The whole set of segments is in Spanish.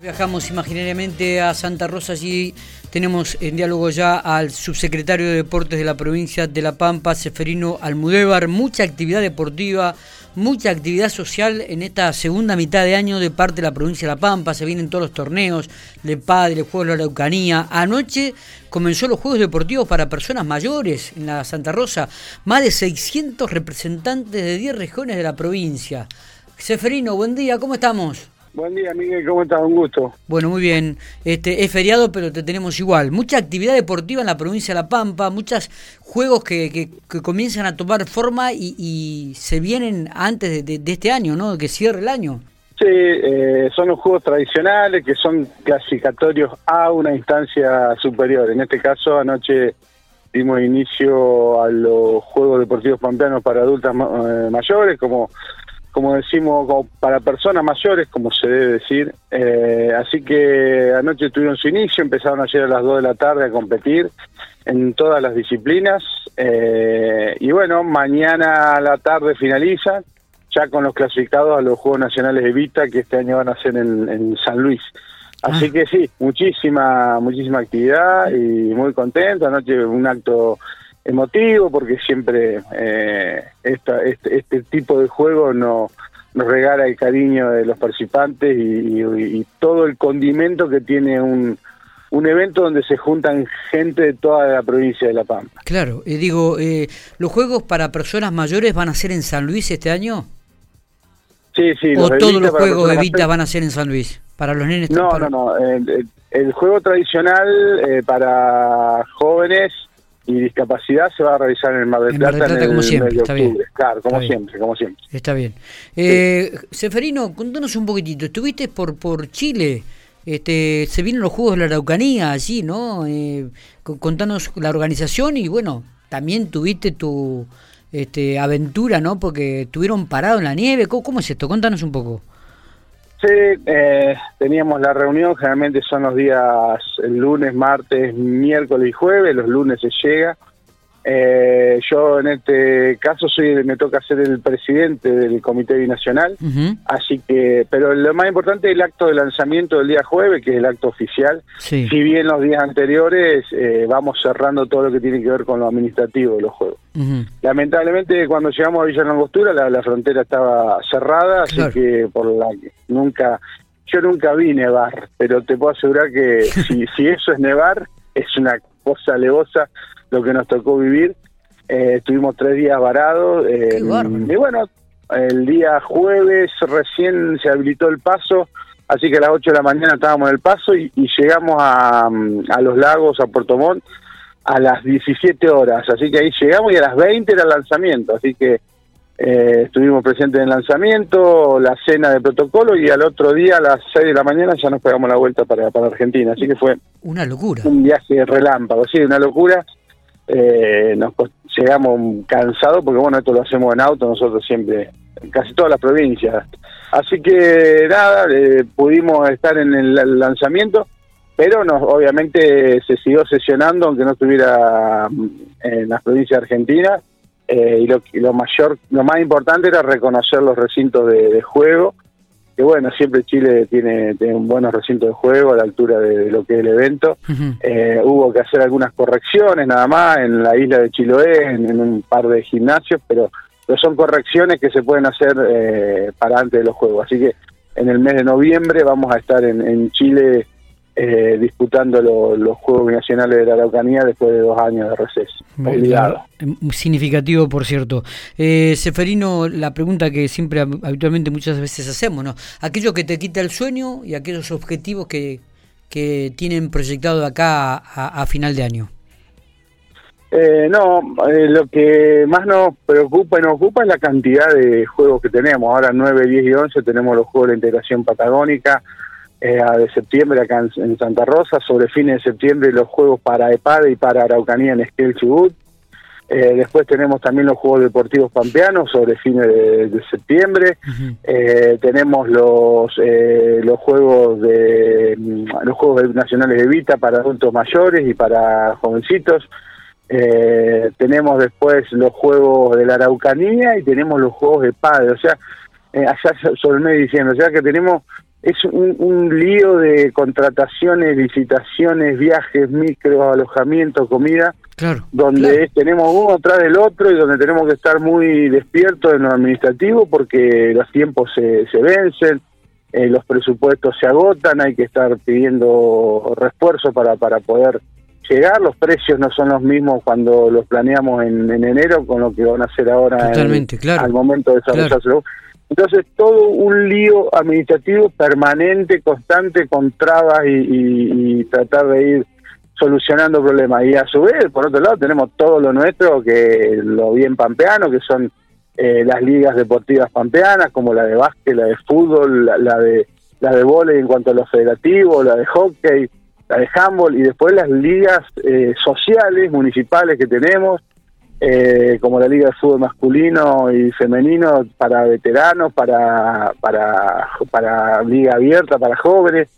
Viajamos imaginariamente a Santa Rosa, allí tenemos en diálogo ya al subsecretario de Deportes de la provincia de La Pampa, Seferino Almudévar, mucha actividad deportiva, mucha actividad social en esta segunda mitad de año de parte de la provincia de La Pampa, se vienen todos los torneos de padre, Juegos de la Araucanía, anoche comenzó los Juegos Deportivos para personas mayores en la Santa Rosa, más de 600 representantes de 10 regiones de la provincia. Seferino, buen día, ¿cómo estamos? Buen día, Miguel, ¿cómo estás? Un gusto. Bueno, muy bien. Este, es feriado, pero te tenemos igual. Mucha actividad deportiva en la provincia de La Pampa, muchos juegos que, que, comienzan a tomar forma y, se vienen antes de, este año, ¿no? Que cierre el año. Sí, eh, son los juegos tradicionales que son clasificatorios a una instancia superior. En este caso, anoche dimos inicio a los Juegos Deportivos Pampeanos para adultas eh, mayores, como como decimos, para personas mayores, como se debe decir. Eh, así que anoche tuvieron su inicio, empezaron ayer a las 2 de la tarde a competir en todas las disciplinas. Eh, y bueno, mañana a la tarde finalizan, ya con los clasificados a los Juegos Nacionales de Vita, que este año van a ser en, San Luis. Así ah. que sí, muchísima, muchísima actividad y muy contento. Anoche un acto emotivo porque siempre eh, esta, este, este, tipo de juego no, nos regala el cariño de los participantes y, todo el condimento que tiene un, un evento donde se juntan gente de toda la provincia de La Pampa. Claro, y digo, eh, ¿los juegos para personas mayores van a ser en San Luis este año? Sí, sí. ¿O todos los juegos de Vita van a ser en San Luis? Para los nenes. No, no, no. El, juego tradicional eh, para jóvenes y discapacidad se va a realizar en el Mar del Plata, en, el, como siempre, está Bien. Claro, como siempre, como siempre. Está bien. Eh, Seferino, contanos un poquitito. Estuviste por por Chile. Este, se vienen los Juegos de la Araucanía allí, ¿no? Eh, contanos la organización y bueno, también tuviste tu este, aventura, ¿no? Porque estuvieron parados en la nieve. ¿Cómo, es esto? Contanos un poco. Sí, eh, teníamos la reunión, generalmente son los días el lunes, martes, miércoles y jueves, los lunes se llega. Eh, yo en este caso soy me toca ser el presidente del Comité Binacional, así que, pero lo más importante es el acto de lanzamiento del día jueves, que es el acto oficial. Si bien los días anteriores eh, vamos cerrando todo lo que tiene que ver con lo administrativo de los juegos. Lamentablemente cuando llegamos a Villa Langostura la, la frontera estaba cerrada, así que por la nunca, yo nunca vi nevar, pero te puedo asegurar que si, si eso es nevar, es una cosa alevosa lo que nos tocó vivir. Eh, estuvimos tres días varados. Eh, y bueno, el día jueves recién se habilitó el paso, así que a las 8 de la mañana estábamos en el paso y, llegamos a, a, los lagos, a Puerto Montt, a las 17 horas. Así que ahí llegamos y a las 20 era el lanzamiento. Así que eh, estuvimos presentes en el lanzamiento, la cena de protocolo y al otro día a las 6 de la mañana ya nos pegamos la vuelta para, para Argentina. Así que fue una locura. Un viaje relámpago, sí, una locura. Eh, nos llegamos cansados porque bueno, esto lo hacemos en auto nosotros siempre, en casi todas las provincias. Así que nada, eh, pudimos estar en el lanzamiento, pero nos, obviamente se siguió sesionando aunque no estuviera mm, en las provincias argentinas eh, y, lo, lo, mayor, lo más importante era reconocer los recintos de, juego, que bueno, siempre Chile tiene, tiene, un buenos recintos de juego a la altura de, lo que es el evento. Eh, hubo que hacer algunas correcciones nada más en la isla de Chiloé, en, un par de gimnasios, pero, son correcciones que se pueden hacer eh, para antes de los juegos. Así que en el mes de noviembre vamos a estar en, en Chile eh, disputando los Juegos Nacionales de la Araucanía después de dos años de receso. Significativo, por cierto. Eh, Seferino, la pregunta que siempre habitualmente muchas veces hacemos, ¿no? Aquello que te quita el sueño y aquellos objetivos que, que tienen proyectado acá a, final de año. Eh, no, eh, lo que más nos preocupa y nos ocupa es la cantidad de juegos que tenemos. Ahora 9, 10 y 11 tenemos los Juegos de la Integración Patagónica, de septiembre acá en, Santa Rosa, sobre fines de septiembre los juegos para EPADE y para Araucanía en Esquel Chubut. Eh, después tenemos también los Juegos Deportivos Pampeanos sobre fines de, septiembre. eh, tenemos los eh, los juegos de mm, los Juegos Nacionales de Vita para adultos mayores y para jovencitos. Eh, tenemos después los Juegos de la Araucanía y tenemos los Juegos de Padre. O sea, allá sobre el mes de diciembre. O sea que tenemos es un, lío de contrataciones, licitaciones, viajes, micro, alojamiento, comida, claro, donde tenemos uno atrás del otro y donde tenemos que estar muy despiertos en lo administrativo porque los tiempos se, se vencen, eh, los presupuestos se agotan, hay que estar pidiendo refuerzo para, para poder llegar, los precios no son los mismos cuando los planeamos en, enero con lo que van a hacer ahora al momento de desarrollarse. Entonces, todo un lío administrativo permanente, constante, con trabas y, tratar de ir solucionando problemas. Y a su vez, por otro lado, tenemos todo lo nuestro, que lo bien pampeano, que son eh, las ligas deportivas pampeanas, como la de básquet, la de fútbol, la, de la de vóley en cuanto a los federativos, la de hockey, la de handball, y después las ligas eh, sociales, municipales que tenemos, eh, como la Liga de Fútbol masculino y femenino para veteranos, para, para, para Liga Abierta, para jóvenes.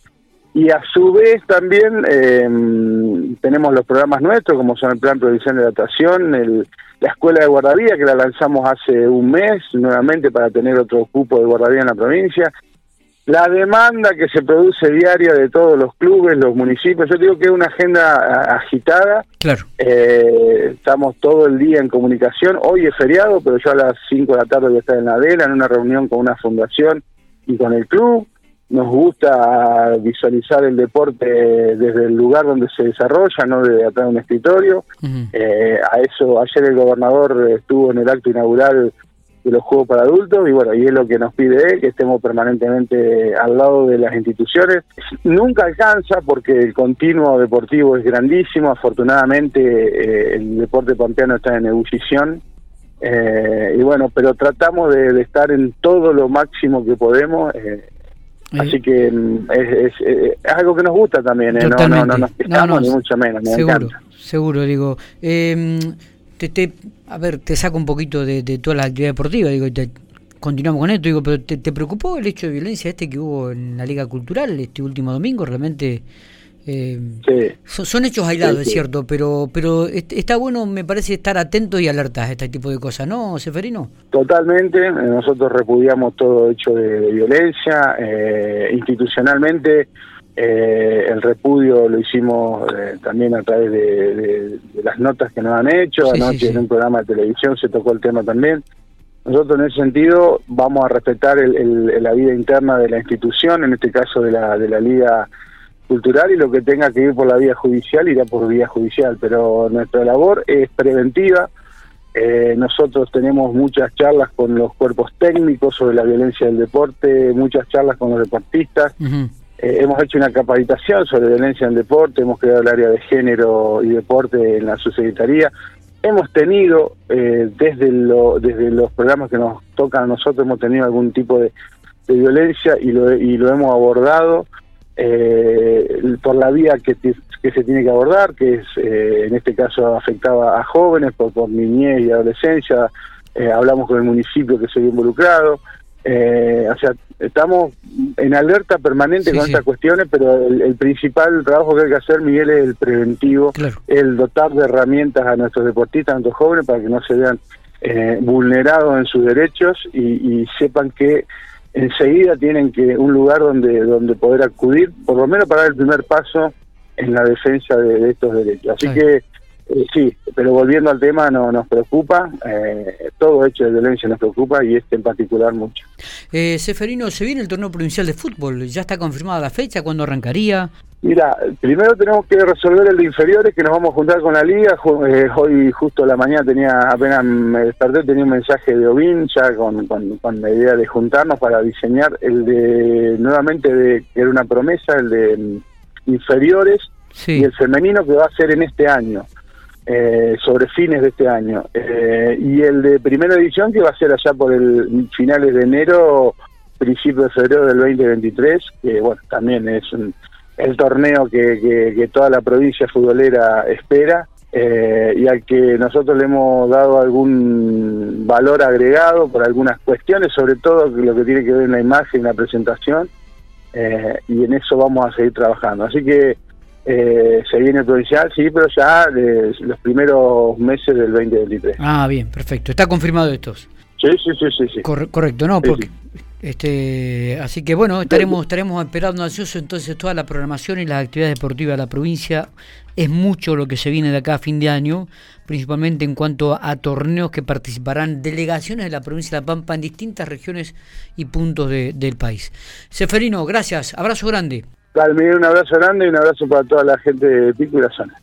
Y a su vez también eh, tenemos los programas nuestros, como son el Plan Provisión de Adaptación, el, la Escuela de Guardavía, que la lanzamos hace un mes nuevamente para tener otro cupo de guardavía en la provincia, la demanda que se produce diaria de todos los clubes, los municipios, yo digo que es una agenda agitada. Claro. Eh, estamos todo el día en comunicación. Hoy es feriado, pero yo a las 5 de la tarde voy a estar en la vela, en una reunión con una fundación y con el club. Nos gusta visualizar el deporte desde el lugar donde se desarrolla, no desde atrás de un escritorio. Eh, a eso, ayer el gobernador estuvo en el acto inaugural de los juegos para adultos y bueno, y es lo que nos pide él, que estemos permanentemente al lado de las instituciones. Nunca alcanza porque el continuo deportivo es grandísimo, afortunadamente eh, el deporte pampeano está en ebullición eh, y bueno, pero tratamos de, estar en todo lo máximo que podemos. Eh, así que mm, es, algo que nos gusta también, no, no, no, nos quejamos ni mucho menos, seguro, Seguro, digo. Eh, te, a ver, te saco un poquito de, toda la actividad deportiva, digo, te, continuamos con esto, digo, pero te, preocupó el hecho de violencia este que hubo en la Liga Cultural este último domingo? Realmente eh, son, hechos aislados, es cierto, pero pero está bueno, me parece, estar atentos y alertas a este tipo de cosas, ¿no, Seferino? Totalmente, nosotros repudiamos todo hecho de, violencia, eh, institucionalmente eh, el repudio lo hicimos eh, también a través de, las notas que nos han hecho. Anoche en un programa de televisión se tocó el tema también. Nosotros en ese sentido vamos a respetar la vida interna de la institución, en este caso de la, de la Liga Cultural, y lo que tenga que ir por la vía judicial irá por vía judicial. Pero nuestra labor es preventiva. Eh, nosotros tenemos muchas charlas con los cuerpos técnicos sobre la violencia del deporte, muchas charlas con los deportistas. Eh, hemos hecho una capacitación sobre violencia en deporte, hemos creado el área de género y deporte en la subsecretaría. Hemos tenido, eh, desde, lo, desde los programas que nos tocan a nosotros, hemos tenido algún tipo de, violencia y lo, y lo hemos abordado eh, por la vía que, que se tiene que abordar, que es en este caso afectaba a jóvenes por, por niñez y adolescencia. hablamos con el municipio que se vio involucrado. Eh, o sea, estamos en alerta permanente con estas cuestiones, pero el, principal trabajo que hay que hacer, Miguel, es el preventivo, el dotar de herramientas a nuestros deportistas, a nuestros jóvenes, para que no se vean eh, vulnerados en sus derechos y, sepan que enseguida tienen que un lugar donde donde poder acudir, por lo menos para dar el primer paso en la defensa de, estos derechos. Así que eh, sí, pero volviendo al tema, no nos preocupa, eh, todo hecho de violencia nos preocupa y este en particular mucho. Eh, Seferino, se viene el torneo provincial de fútbol, ¿ya está confirmada la fecha? ¿Cuándo arrancaría? Mira, primero tenemos que resolver el de inferiores, que nos vamos a juntar con la liga. Eh, hoy justo a la mañana tenía, apenas me desperté, tenía un mensaje de Ovin ya con, con, la idea de juntarnos para diseñar el de, nuevamente, de que era una promesa, el de mm, inferiores y el femenino que va a ser en este año. Eh, sobre fines de este año. Eh, y el de primera edición que va a ser allá por el finales de enero, principio de febrero del 2023, que bueno, también es el torneo que, que, toda la provincia futbolera espera. Eh, y al que nosotros le hemos dado algún valor agregado por algunas cuestiones, sobre todo lo que tiene que ver en la imagen, en la presentación, y en eso vamos a seguir trabajando. Así que eh, se viene provincial, sí, pero ya los primeros meses del 2023. Ah, bien, perfecto. ¿Está confirmado esto? Sí, sí, sí, sí. sí. correcto, ¿no? Porque, Este, así que bueno, estaremos, estaremos esperando ansioso entonces toda la programación y las actividades deportivas de la provincia. Es mucho lo que se viene de acá a fin de año, principalmente en cuanto a, torneos que participarán delegaciones de la provincia de La Pampa en distintas regiones y puntos del país. Seferino, gracias, abrazo grande. Dale, un abrazo grande y un abrazo para toda la gente de Pico y la zona.